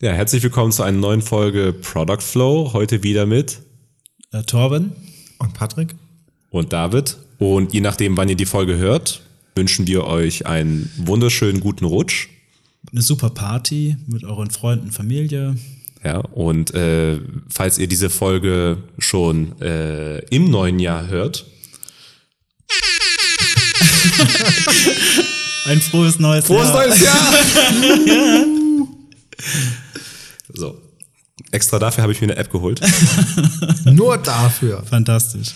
Ja, herzlich willkommen zu einer neuen Folge Product Flow. Heute wieder mit äh, Torben und Patrick und David. Und je nachdem, wann ihr die Folge hört, wünschen wir euch einen wunderschönen guten Rutsch. Eine super Party mit euren Freunden, Familie. Ja, und äh, falls ihr diese Folge schon äh, im neuen Jahr hört. Ein frohes neues frohes Jahr. Frohes neues Jahr! ja. Extra dafür habe ich mir eine App geholt. Nur dafür. Fantastisch.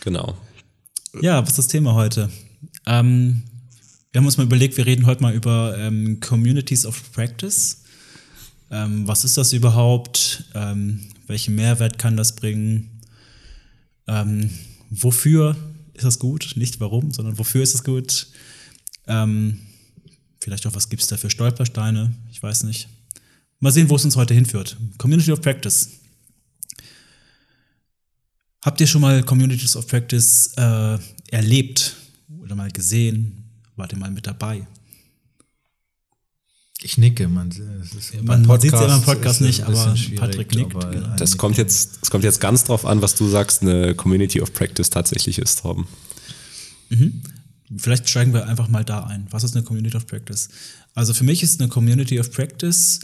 Genau. Ja, was ist das Thema heute? Ähm, wir haben uns mal überlegt, wir reden heute mal über ähm, Communities of Practice. Ähm, was ist das überhaupt? Ähm, welchen Mehrwert kann das bringen? Ähm, wofür ist das gut? Nicht warum, sondern wofür ist es gut? Ähm, vielleicht auch, was gibt es da für Stolpersteine? Ich weiß nicht. Mal sehen, wo es uns heute hinführt. Community of Practice. Habt ihr schon mal Communities of Practice äh, erlebt oder mal gesehen? Wart ihr mal mit dabei? Ich nicke, man, man, man sieht es ja beim Podcast nicht, aber Patrick nickt. Aber genau. Das kommt jetzt, das kommt jetzt ganz drauf an, was du sagst, eine Community of Practice tatsächlich ist, Torben. Mhm. Vielleicht steigen wir einfach mal da ein. Was ist eine Community of Practice? Also für mich ist eine Community of Practice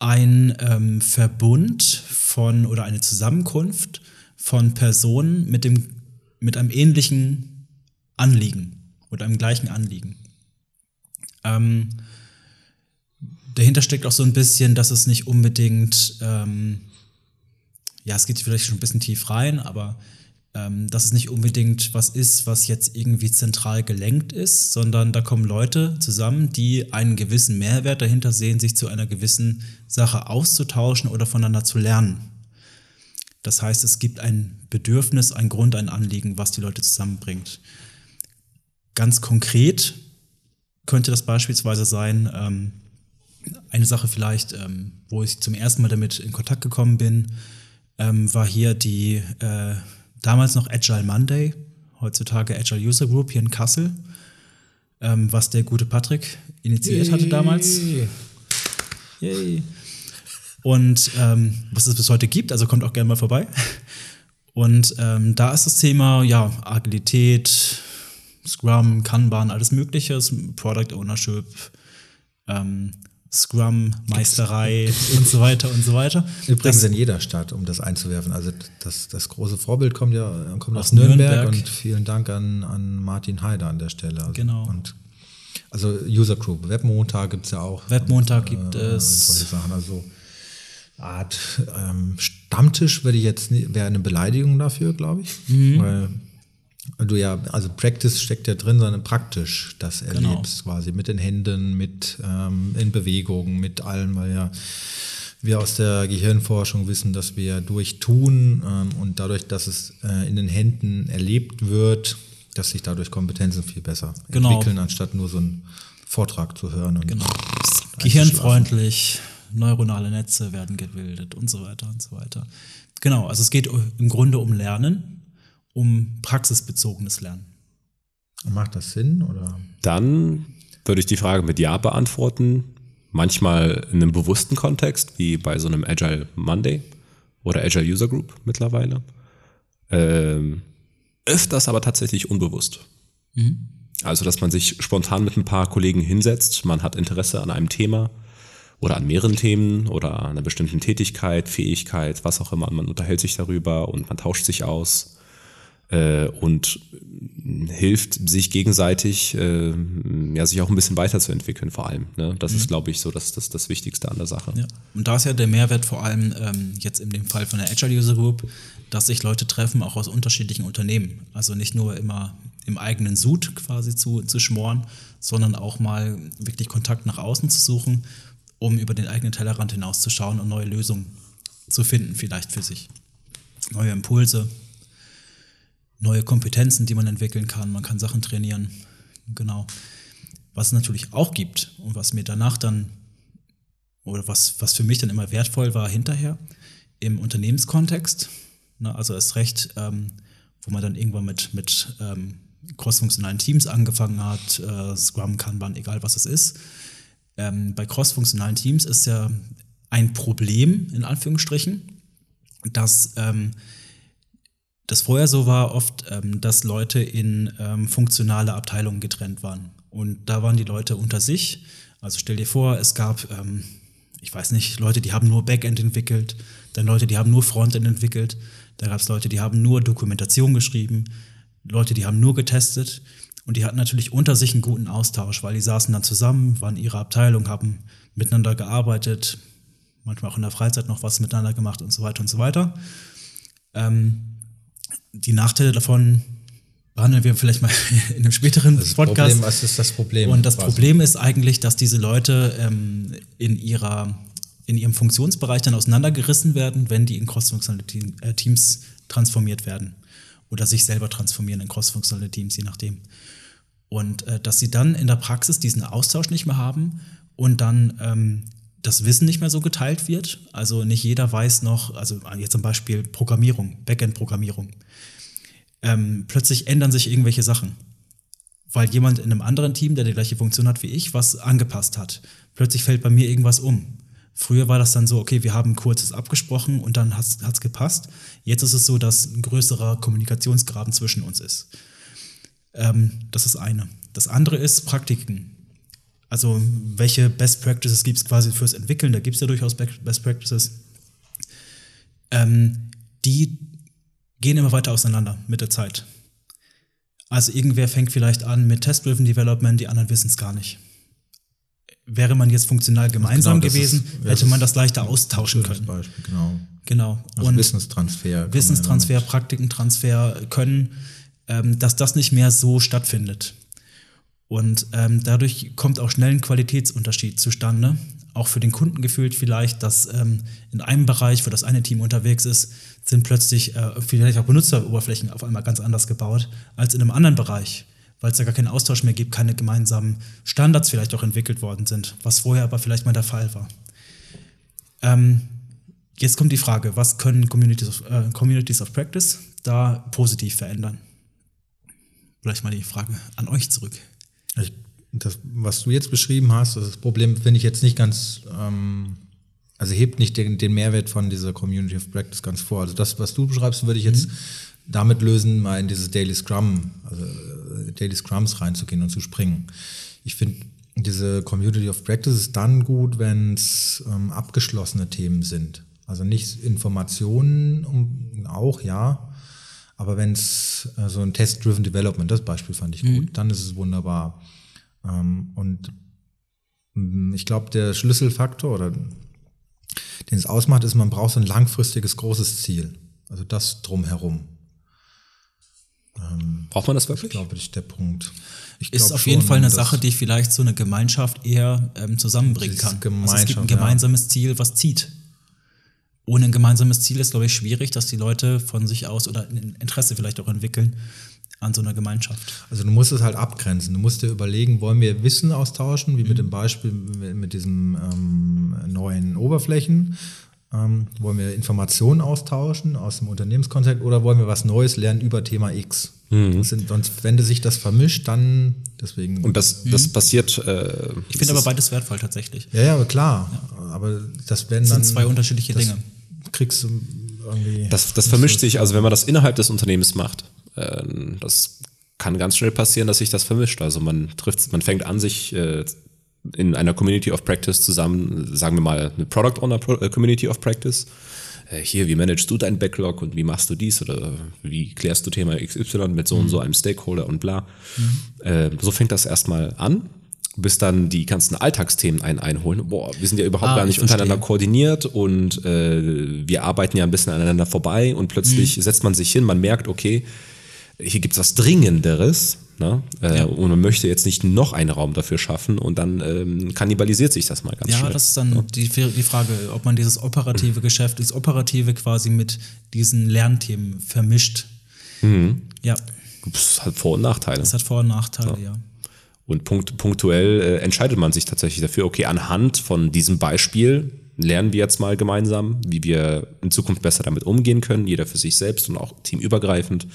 ein ähm, Verbund von oder eine Zusammenkunft von Personen mit, dem, mit einem ähnlichen Anliegen oder einem gleichen Anliegen. Ähm, dahinter steckt auch so ein bisschen, dass es nicht unbedingt, ähm, ja, es geht vielleicht schon ein bisschen tief rein, aber ähm, dass es nicht unbedingt was ist, was jetzt irgendwie zentral gelenkt ist, sondern da kommen Leute zusammen, die einen gewissen Mehrwert dahinter sehen, sich zu einer gewissen Sache auszutauschen oder voneinander zu lernen. Das heißt, es gibt ein Bedürfnis, ein Grund, ein Anliegen, was die Leute zusammenbringt. Ganz konkret könnte das beispielsweise sein, ähm, eine Sache vielleicht, ähm, wo ich zum ersten Mal damit in Kontakt gekommen bin, ähm, war hier die äh, damals noch Agile Monday, heutzutage Agile User Group hier in Kassel, ähm, was der gute Patrick initiiert Yay. hatte damals. Yay. Und ähm, was es bis heute gibt, also kommt auch gerne mal vorbei. Und ähm, da ist das Thema, ja, Agilität, Scrum, Kanban, alles Mögliche, Product Ownership, ähm, Scrum, Meisterei und so weiter und so weiter. Übrigens das, in jeder Stadt, um das einzuwerfen. Also das, das große Vorbild kommt ja kommt aus, aus Nürnberg, Nürnberg, und vielen Dank an, an Martin Heider an der Stelle. Also genau. Und also User Group, Webmontag gibt es ja auch. Webmontag gibt äh, es. Solche Sachen. Also Art ähm, Stammtisch würde ich jetzt wäre eine Beleidigung dafür, glaube ich. Mhm. Weil du ja, also Practice steckt ja drin, sondern praktisch das genau. erlebst, genau. quasi mit den Händen, mit ähm, in Bewegung, mit allem, weil ja wir aus der Gehirnforschung wissen, dass wir durch Tun ähm, und dadurch, dass es äh, in den Händen erlebt wird, dass sich dadurch Kompetenzen viel besser genau. entwickeln, anstatt nur so einen Vortrag zu hören. Und genau. Gehirnfreundlich, neuronale Netze werden gebildet und so weiter und so weiter. Genau, also es geht im Grunde um Lernen um praxisbezogenes Lernen. Macht das Sinn? Oder? Dann würde ich die Frage mit Ja beantworten. Manchmal in einem bewussten Kontext, wie bei so einem Agile Monday oder Agile User Group mittlerweile. Ähm, öfters aber tatsächlich unbewusst. Mhm. Also, dass man sich spontan mit ein paar Kollegen hinsetzt, man hat Interesse an einem Thema oder an mehreren Themen oder an einer bestimmten Tätigkeit, Fähigkeit, was auch immer. Man unterhält sich darüber und man tauscht sich aus äh, und hilft sich gegenseitig, äh, ja, sich auch ein bisschen weiterzuentwickeln vor allem. Ne? Das mhm. ist, glaube ich, so das, das, das Wichtigste an der Sache. Ja. Und da ist ja der Mehrwert vor allem ähm, jetzt in dem Fall von der Agile User Group, dass sich Leute treffen, auch aus unterschiedlichen Unternehmen. Also nicht nur immer im eigenen Sud quasi zu, zu schmoren, sondern auch mal wirklich Kontakt nach außen zu suchen, um über den eigenen Tellerrand hinauszuschauen und neue Lösungen zu finden, vielleicht für sich. Neue Impulse, neue Kompetenzen, die man entwickeln kann. Man kann Sachen trainieren. Genau. Was es natürlich auch gibt und was mir danach dann, oder was, was für mich dann immer wertvoll war hinterher, im Unternehmenskontext, ne, also erst recht, ähm, wo man dann irgendwann mit, mit ähm, crossfunktionalen Teams angefangen hat, äh, Scrum, Kanban, egal was es ist. Ähm, bei crossfunktionalen Teams ist ja ein Problem, in Anführungsstrichen, dass ähm, das vorher so war oft, ähm, dass Leute in ähm, funktionale Abteilungen getrennt waren. Und da waren die Leute unter sich. Also stell dir vor, es gab, ähm, ich weiß nicht, Leute, die haben nur Backend entwickelt, dann Leute, die haben nur Frontend entwickelt, da gab es Leute, die haben nur Dokumentation geschrieben, Leute, die haben nur getestet. Und die hatten natürlich unter sich einen guten Austausch, weil die saßen dann zusammen, waren in ihrer Abteilung, haben miteinander gearbeitet, manchmal auch in der Freizeit noch was miteinander gemacht und so weiter und so weiter. Ähm, die Nachteile davon behandeln wir vielleicht mal in einem späteren Das Podcast. Problem, was ist das Problem? Und das quasi? Problem ist eigentlich, dass diese Leute ähm, in, ihrer, in ihrem Funktionsbereich dann auseinandergerissen werden, wenn die in crossfunktionale äh, Teams transformiert werden. Oder sich selber transformieren in crossfunktionale Teams, je nachdem. Und äh, dass sie dann in der Praxis diesen Austausch nicht mehr haben und dann ähm, das Wissen nicht mehr so geteilt wird. Also nicht jeder weiß noch, also jetzt zum Beispiel Programmierung, Backend-Programmierung. Ähm, plötzlich ändern sich irgendwelche Sachen weil jemand in einem anderen Team, der die gleiche Funktion hat wie ich, was angepasst hat. Plötzlich fällt bei mir irgendwas um. Früher war das dann so, okay, wir haben kurzes abgesprochen und dann hat es gepasst. Jetzt ist es so, dass ein größerer Kommunikationsgraben zwischen uns ist. Ähm, das ist eine. Das andere ist Praktiken. Also welche Best Practices gibt es quasi fürs Entwickeln? Da gibt es ja durchaus Best Practices. Ähm, die gehen immer weiter auseinander mit der Zeit. Also irgendwer fängt vielleicht an mit Test-Driven Development, die anderen wissen es gar nicht. Wäre man jetzt funktional gemeinsam Genau, gewesen, ist- ja, hätte man das leichter austauschen können. Beispiel, genau. Genau. Also Wissenstransfer. man Wissenstransfer, ja Praktikentransfer können, ähm, dass das nicht mehr so stattfindet. Und ähm, dadurch kommt auch schnell ein Qualitätsunterschied zustande. Auch für den Kunden gefühlt vielleicht, dass ähm, in einem Bereich, wo das eine Team unterwegs ist, sind plötzlich äh, vielleicht auch Benutzeroberflächen auf einmal ganz anders gebaut als in einem anderen Bereich, weil es da gar keinen Austausch mehr gibt, keine gemeinsamen Standards vielleicht auch entwickelt worden sind, was vorher aber vielleicht mal der Fall war. Ähm, jetzt kommt die Frage, was können Communities of, äh, Communities of Practice da positiv verändern? Vielleicht mal die Frage an euch zurück. Ich, das, was du jetzt beschrieben hast, das Problem finde ich jetzt nicht ganz, ähm, also hebt nicht den, den Mehrwert von dieser Community of Practice ganz vor. Also das, was du beschreibst, würde ich jetzt damit lösen, mal in dieses Daily Scrum, also äh, Daily Scrums reinzugehen und zu springen. Ich finde, diese Community of Practice ist dann gut, wenn es ähm, abgeschlossene Themen sind. Also nicht Informationen, um, auch ja, aber wenn es äh, so ein Test-Driven Development, das Beispiel fand ich gut, dann ist es wunderbar. Ähm, und mm, ich glaube, der Schlüsselfaktor oder den es ausmacht, ist, man braucht so ein langfristiges großes Ziel. Also das drumherum. Braucht man das Ich wirklich? glaube, das ist der Punkt. Ich Ist auf jeden schon, Fall eine Sache, die vielleicht so eine Gemeinschaft eher ähm, zusammenbringen kann. Also es gibt ein Gemeinschaft, ja. gemeinsames Ziel, was zieht. Ohne ein gemeinsames Ziel ist, glaube ich, schwierig, dass die Leute von sich aus oder ein Interesse vielleicht auch entwickeln an so einer Gemeinschaft. Also du musst es halt abgrenzen. Du musst dir überlegen, wollen wir Wissen austauschen, wie mit Mhm. dem Beispiel mit mit diesen ähm, neuen Oberflächen. Ähm, wollen wir Informationen austauschen aus dem Unternehmenskontext oder wollen wir was Neues lernen über Thema X? Das sind, sonst, wenn sich das vermischt, dann deswegen. Und das, das passiert. Äh, Ich finde aber beides wertvoll tatsächlich. ja, ja, aber klar. Aber das werden Das dann sind zwei unterschiedliche das Dinge. Kriegst du irgendwie. Das, das vermischt sich, also wenn man das innerhalb des Unternehmens macht, äh, das kann ganz schnell passieren, dass sich das vermischt. Also man trifft, man fängt an, sich äh, in einer Community of Practice zusammen, sagen wir mal eine Product Owner äh, Community of Practice. Äh, hier, wie managst du deinen Backlog und wie machst du dies oder wie klärst du Thema XY mit so und so einem Stakeholder und bla. Äh, so fängt das erstmal an, bis dann die ganzen Alltagsthemen einen einholen. Boah, wir sind ja überhaupt Ah, gar ich nicht untereinander koordiniert und äh, wir arbeiten ja ein bisschen aneinander vorbei und plötzlich Mhm. setzt man sich hin, man merkt, okay, hier gibt's was Dringenderes ne? äh, Ja. und man möchte jetzt nicht noch einen Raum dafür schaffen und dann ähm, kannibalisiert sich das mal ganz Ja, schnell. das ist dann die, die Frage, ob man dieses operative Geschäft, dieses operative quasi mit diesen Lernthemen vermischt. Mhm. Ja, Das hat Vor- und Nachteile. das hat Vor- und Nachteile, ja. Und punkt, punktuell äh, entscheidet man sich tatsächlich dafür, okay, anhand von diesem Beispiel lernen wir jetzt mal gemeinsam, wie wir in Zukunft besser damit umgehen können, jeder für sich selbst und auch teamübergreifend.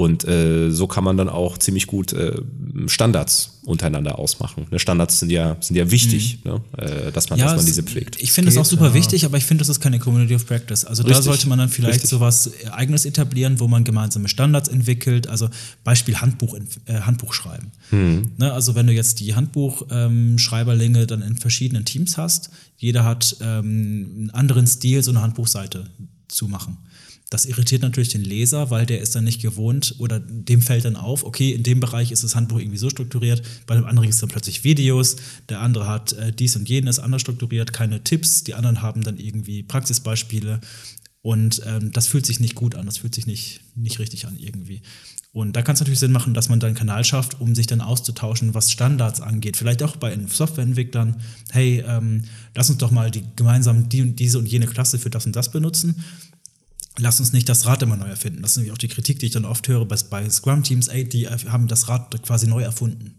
Und äh, so kann man dann auch ziemlich gut äh, Standards untereinander ausmachen. Ne? Standards sind ja, sind ja wichtig, mhm. ne? äh, dass man, dass man diese pflegt. Ich finde das auch super ja. wichtig, aber ich finde, das ist keine Community of Practice. Also Richtig. da sollte man dann vielleicht Richtig. sowas Eigenes etablieren, wo man gemeinsame Standards entwickelt. Also Beispiel Handbuch, äh, Handbuch schreiben. Mhm. Ne? Also wenn du jetzt die Handbuchschreiberlinge ähm, dann in verschiedenen Teams hast, jeder hat ähm, einen anderen Stil, so eine Handbuchseite zu machen. Das irritiert natürlich den Leser, weil der ist dann nicht gewohnt oder dem fällt dann auf, okay, in dem Bereich ist das Handbuch irgendwie so strukturiert, bei dem anderen ist dann plötzlich Videos, der andere hat äh, dies und jenes anders strukturiert, keine Tipps, die anderen haben dann irgendwie Praxisbeispiele und ähm, das fühlt sich nicht gut an, das fühlt sich nicht, nicht richtig an irgendwie. Und da kann es natürlich Sinn machen, dass man dann einen Kanal schafft, um sich dann auszutauschen, was Standards angeht. Vielleicht auch bei Softwareentwicklern, hey, ähm, lass uns doch mal die gemeinsam die und diese und jene Klasse für das und das benutzen lass uns nicht das Rad immer neu erfinden. Das ist nämlich auch die Kritik, die ich dann oft höre bei, bei Scrum-Teams, ey, die haben das Rad quasi neu erfunden.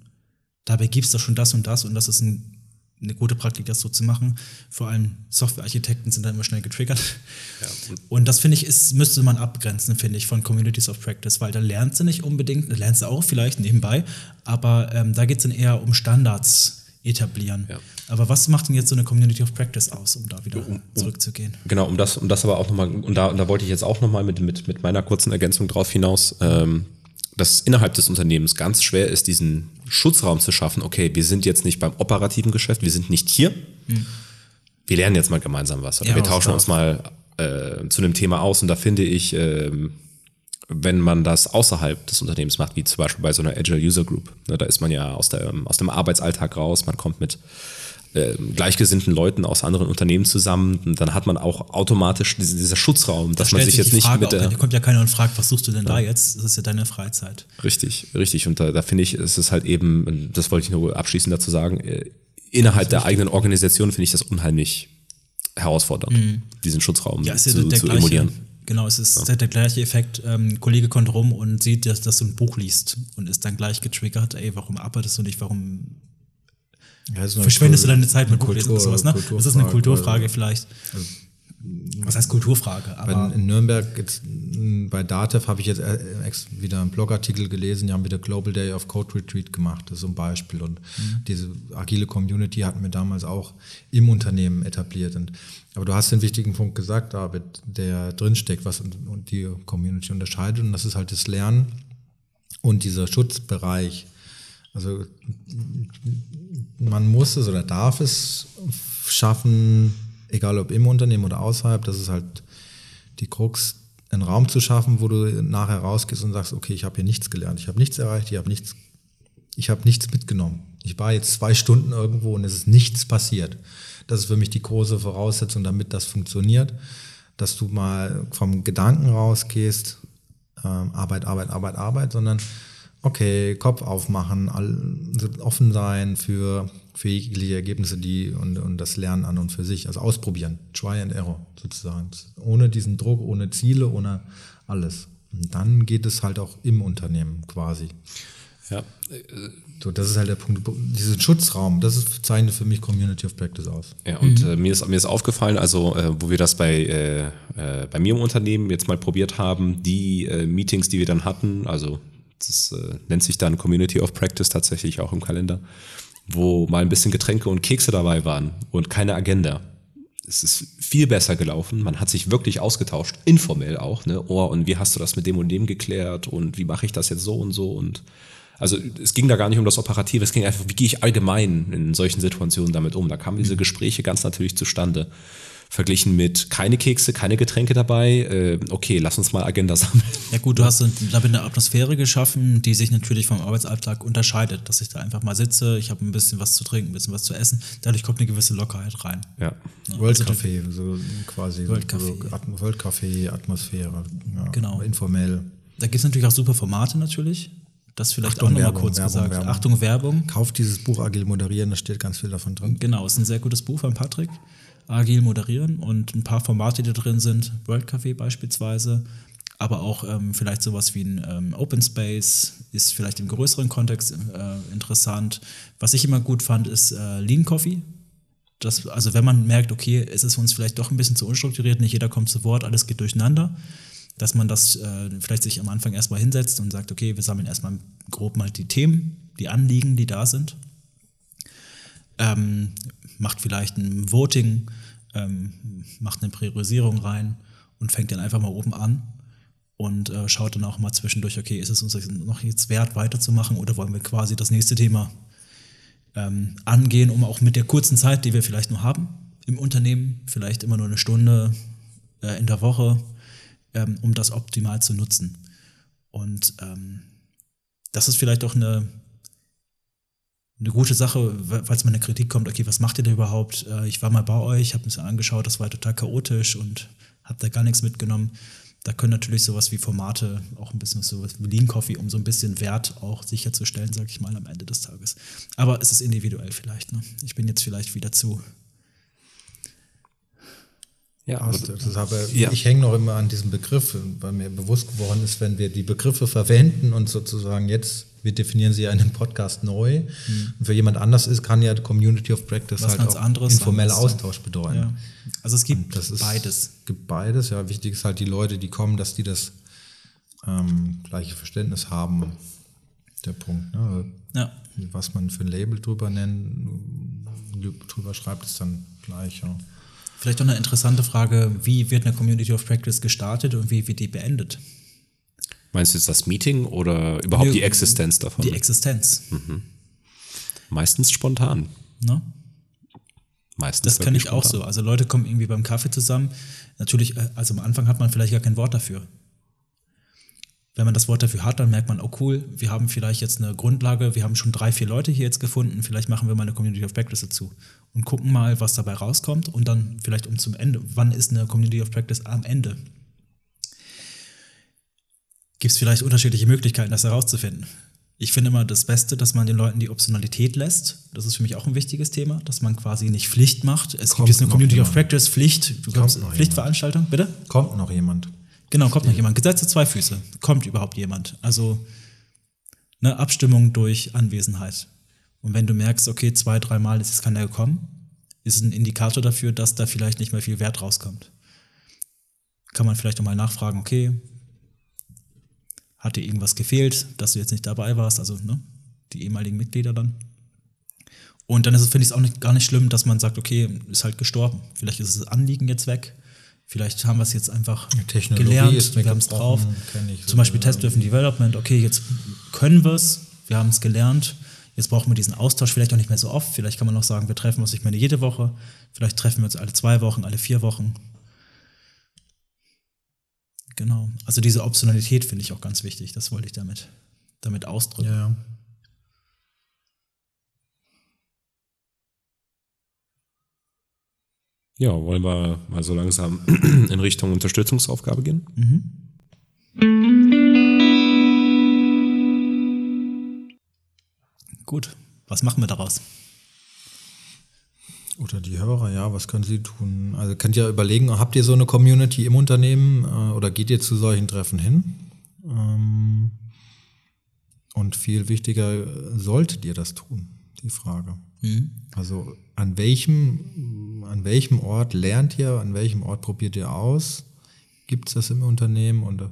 Dabei gibt es doch schon das und das und das ist ein, eine gute Praktik, das so zu machen. Vor allem Softwarearchitekten sind dann immer schnell getriggert. Ja, und, das finde ich, ist, müsste man abgrenzen, finde ich, von Communities of Practice, weil da lernt sie nicht unbedingt, lernt sie auch vielleicht nebenbei, aber ähm, da geht es dann eher um Standards etablieren. Ja. Aber was macht denn jetzt so eine Community of Practice aus, um da wieder um, zurückzugehen? Genau, um das, um das aber auch nochmal, und da, und da wollte ich jetzt auch nochmal mit, mit, mit meiner kurzen Ergänzung drauf hinaus, ähm, dass innerhalb des Unternehmens ganz schwer ist, diesen Schutzraum zu schaffen. Okay, wir sind jetzt nicht beim operativen Geschäft, wir sind nicht hier. Hm. Wir lernen jetzt mal gemeinsam was. Oder ja, wir tauschen uns mal äh, zu einem Thema aus und da finde ich, äh, wenn man das außerhalb des Unternehmens macht, wie zum Beispiel bei so einer Agile User Group. Ne, da ist man ja aus, der, aus dem Arbeitsalltag raus, man kommt mit äh, gleichgesinnten Leuten aus anderen Unternehmen zusammen und dann hat man auch automatisch diese, dieser Schutzraum, dass da man sich jetzt nicht mit der... Da kommt ja keiner und fragt, was suchst du denn ja. da jetzt? Das ist ja deine Freizeit. Richtig, richtig. Und da, da finde ich, ist es halt eben, das wollte ich nur abschließend dazu sagen, äh, innerhalb der eigenen Organisation finde ich das unheimlich herausfordernd, mhm. diesen Schutzraum ja, zu, ja zu emulieren. Genau, es ist ja. der gleiche Effekt. Ähm, ein Kollege kommt rum und sieht, dass, dass du ein Buch liest und ist dann gleich getriggert, ey, warum arbeitest du nicht, warum ja, verschwendest du deine Zeit mit Buchlesen oder sowas, ne? Das ist eine Kulturfrage vielleicht. Also, was heißt Kulturfrage? Aber in Nürnberg, jetzt, bei DATEV habe ich jetzt äh, wieder einen Blogartikel gelesen, die haben wieder Global Day of Code Retreat gemacht, das ist so ein Beispiel. Und mhm. diese agile Community hatten wir damals auch im Unternehmen etabliert. Und, aber du hast den wichtigen Punkt gesagt, David, der drinsteckt, was und, und die Community unterscheidet. Und das ist halt das Lernen und dieser Schutzbereich. Also man muss es oder darf es schaffen, egal ob im Unternehmen oder außerhalb, das ist halt die Krux, einen Raum zu schaffen, wo du nachher rausgehst und sagst, okay, ich habe hier nichts gelernt, ich habe nichts erreicht, ich habe nichts, ich habe nichts mitgenommen. Ich war jetzt zwei Stunden irgendwo und es ist nichts passiert. Das ist für mich die große Voraussetzung, damit das funktioniert, dass du mal vom Gedanken rausgehst, ähm, Arbeit, Arbeit, Arbeit, Arbeit, sondern okay, Kopf aufmachen, offen sein für, für jegliche Ergebnisse die und, und das Lernen an und für sich. Also ausprobieren, Try and Error sozusagen. Ohne diesen Druck, ohne Ziele, ohne alles. Und dann geht es halt auch im Unternehmen quasi. Ja. So, das ist halt der Punkt. Diesen Schutzraum, das ist, zeichnet für mich Community of Practice aus. Ja, und mhm. äh, mir, ist, mir ist aufgefallen, also äh, wo wir das bei, äh, äh bei mir im Unternehmen jetzt mal probiert haben, die äh, Meetings, die wir dann hatten, also das äh, nennt sich dann Community of Practice tatsächlich auch im Kalender, wo mal ein bisschen Getränke und Kekse dabei waren und keine Agenda. Es ist viel besser gelaufen. Man hat sich wirklich ausgetauscht, informell auch. Ne? Oh, und wie hast du das mit dem und dem geklärt und wie mache ich das jetzt so und so und also es ging da gar nicht um das Operative, es ging einfach, wie gehe ich allgemein in solchen Situationen damit um. Da kamen diese Gespräche ganz natürlich zustande verglichen mit keine Kekse, keine Getränke dabei. Äh, okay, lass uns mal Agenda sammeln. Ja gut, du hast damit eine Atmosphäre geschaffen, die sich natürlich vom Arbeitsalltag unterscheidet, dass ich da einfach mal sitze, ich habe ein bisschen was zu trinken, ein bisschen was zu essen, dadurch kommt eine gewisse Lockerheit rein. Ja. ja World also Café, so quasi. World Café. So World Café, Atmosphäre. Ja, genau. Informell. Da gibt es natürlich auch super Formate natürlich. Das vielleicht Achtung, auch nochmal kurz Werbung, gesagt. Werbung. Achtung, Werbung. Kauft dieses Buch Agil Moderieren, da steht ganz viel davon drin. Genau, ist ein sehr gutes Buch von Patrick agil moderieren und ein paar Formate, die da drin sind, World Café beispielsweise, aber auch ähm, vielleicht sowas wie ein ähm, Open Space ist vielleicht im größeren Kontext äh, interessant. Was ich immer gut fand, ist äh, Lean Coffee. Das, also wenn man merkt, okay, es ist uns vielleicht doch ein bisschen zu unstrukturiert, nicht jeder kommt zu Wort, alles geht durcheinander, dass man das äh, vielleicht sich am Anfang erstmal hinsetzt und sagt, okay, wir sammeln erstmal grob mal die Themen, die Anliegen, die da sind. Ähm, macht vielleicht ein Voting, ähm, macht eine Priorisierung rein und fängt dann einfach mal oben an und äh, schaut dann auch mal zwischendurch, okay, ist es uns noch jetzt wert, weiterzumachen oder wollen wir quasi das nächste Thema ähm, angehen, um auch mit der kurzen Zeit, die wir vielleicht nur haben im Unternehmen, vielleicht immer nur eine Stunde äh, in der Woche, ähm, um das optimal zu nutzen. Und ähm, das ist vielleicht auch eine, eine gute Sache, falls mal eine Kritik kommt, okay, was macht ihr da überhaupt? Äh, ich war mal bei euch, habe mir das angeschaut, das war total chaotisch und habe da gar nichts mitgenommen. Da können natürlich sowas wie Formate, auch ein bisschen sowas wie Lean Coffee, um so ein bisschen Wert auch sicherzustellen, sage ich mal, am Ende des Tages. Aber es ist individuell vielleicht. Ne? Ich bin jetzt vielleicht wieder zu ja, also, das habe, ja. ich hänge noch immer an diesem Begriff, weil mir bewusst geworden ist, wenn wir die Begriffe verwenden und sozusagen jetzt, wir definieren sie ja in einem Podcast neu, mhm. und für jemand anders ist, kann ja Community of Practice Was halt auch anderes informeller Austausch bedeuten. Ja. Also es gibt ist, beides. Es gibt beides, ja. Wichtig ist halt die Leute, die kommen, dass die das ähm, gleiche Verständnis haben. Der Punkt. Ne? Ja. Was man für ein Label drüber nennen, drüber schreibt, ist dann gleich. Ja. Vielleicht noch eine interessante Frage, wie wird eine Community of Practice gestartet und wie wird die beendet? Meinst du jetzt das Meeting oder überhaupt nee, die Existenz davon? Die Existenz. Mhm. Meistens spontan. Ne? Meistens. Das kenne ich spontan. auch so. Also Leute kommen irgendwie beim Kaffee zusammen. Natürlich, äh, also am Anfang hat man vielleicht gar kein Wort dafür. Wenn man das Wort dafür hat, dann merkt man, oh cool, wir haben vielleicht jetzt eine Grundlage, wir haben schon drei, vier Leute hier jetzt gefunden, vielleicht machen wir mal eine Community of Practice dazu und gucken mal, was dabei rauskommt und dann vielleicht um zum Ende. Wann ist eine Community of Practice am Ende? Gibt es vielleicht unterschiedliche Möglichkeiten, das herauszufinden? Ich finde immer das Beste, dass man den Leuten die Optionalität lässt. Das ist für mich auch ein wichtiges Thema, dass man quasi nicht Pflicht macht. Es kommt gibt jetzt eine Community jemand. of Practice, Pflicht, kommst, Pflichtveranstaltung, bitte? Kommt noch jemand. Genau, kommt noch jemand. Gesetze zwei Füße. Kommt überhaupt jemand? Also eine Abstimmung durch Anwesenheit. Und wenn du merkst, okay, zwei, dreimal ist jetzt keiner gekommen, ist es ein Indikator dafür, dass da vielleicht nicht mehr viel Wert rauskommt. Kann man vielleicht nochmal nachfragen, okay, hat dir irgendwas gefehlt, dass du jetzt nicht dabei warst, also ne, die ehemaligen Mitglieder dann. Und dann finde ich es auch nicht, gar nicht schlimm, dass man sagt, okay, ist halt gestorben. Vielleicht ist das Anliegen jetzt weg. Vielleicht haben wir es jetzt einfach gelernt, wir haben es drauf. Zum Beispiel Test-Driven Development, okay, jetzt können wir es, wir haben es gelernt Jetzt brauchen wir diesen Austausch vielleicht auch nicht mehr so oft. Vielleicht kann man auch sagen, wir treffen uns nicht mehr jede Woche. Vielleicht treffen wir uns alle zwei Wochen, alle vier Wochen. Genau. Also diese Optionalität finde ich auch ganz wichtig. Das wollte ich damit, damit ausdrücken. Ja. Ja, wollen wir mal so langsam in Richtung Unterstützungsaufgabe gehen? Mhm. Gut, was machen wir daraus? Oder die Hörer, ja, was können sie tun? Also könnt ihr überlegen, habt ihr so eine Community im Unternehmen äh, oder geht ihr zu solchen Treffen hin? Ähm, und viel wichtiger, solltet ihr das tun? Die Frage. Mhm. Also an welchem, an welchem Ort lernt ihr, an welchem Ort probiert ihr aus? Gibt es das im Unternehmen? Und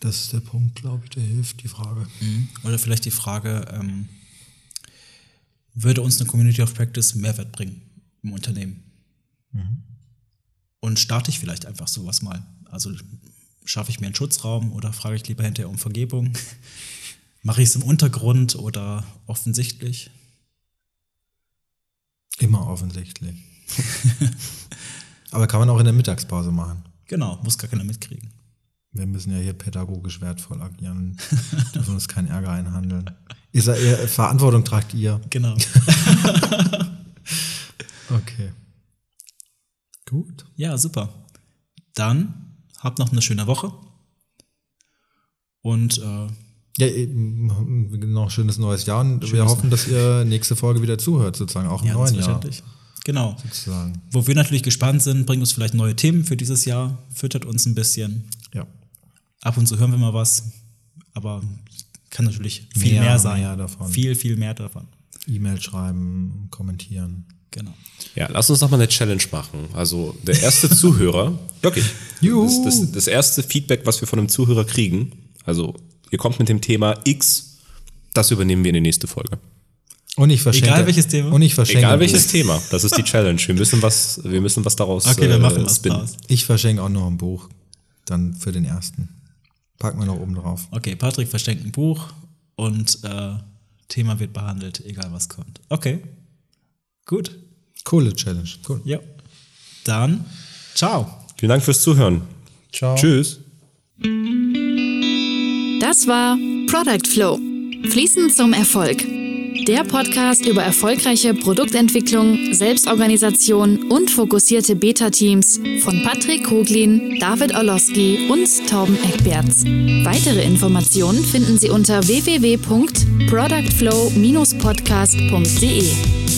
das ist der Punkt, glaube ich, der hilft, die Frage. Mhm. Oder vielleicht die Frage, ähm, würde uns eine Community of Practice Mehrwert bringen im Unternehmen? Mhm. Und starte ich vielleicht einfach sowas mal? Also schaffe ich mir einen Schutzraum oder frage ich lieber hinterher um Vergebung? Mache ich es im Untergrund oder offensichtlich? Immer offensichtlich. Aber kann man auch in der Mittagspause machen. Genau, muss gar keiner mitkriegen. Wir müssen ja hier pädagogisch wertvoll agieren, dürfen uns keinen Ärger einhandeln. Ihr, ihr, Verantwortung tragt ihr. Genau. okay. Gut. Ja, super. Dann habt noch eine schöne Woche. Und äh, ja, noch ein schönes neues Jahr und wir hoffen, dass ihr nächste Folge wieder zuhört, sozusagen auch im ja, neuen Jahr. Genau. Sozusagen. Wo wir natürlich gespannt sind, bringt uns vielleicht neue Themen für dieses Jahr, füttert uns ein bisschen. Ab und zu hören wir mal was, aber kann natürlich viel mehr, mehr sein. Mehr davon. Viel, viel mehr davon. E-Mail schreiben, kommentieren. Genau. Ja, lass uns noch mal eine Challenge machen. Also der erste Zuhörer, wirklich, Juhu. das, das, das erste Feedback, was wir von einem Zuhörer kriegen, also ihr kommt mit dem Thema X, das übernehmen wir in die nächste Folge. Und ich verschenke. Egal welches Thema? Und ich verschenke. Egal welches Buch. Thema, das ist die Challenge. Wir müssen was, wir müssen was daraus Okay, wir äh, machen was spinnen. draus. Ich verschenke auch noch ein Buch. Dann für den ersten. Packen wir noch oben drauf. Okay, Patrick verschenkt ein Buch und äh, Thema wird behandelt, egal was kommt. Okay. Gut. Coole Challenge. Cool. Ja. Dann, ciao. Vielen Dank fürs Zuhören. Ciao. Tschüss. Das war Product Flow. Fließend zum Erfolg. Der Podcast über erfolgreiche Produktentwicklung, Selbstorganisation und fokussierte Beta-Teams von Patrick Koglin, David Orlowski und Torben Eckberts. Weitere Informationen finden Sie unter www.productflow-podcast.de.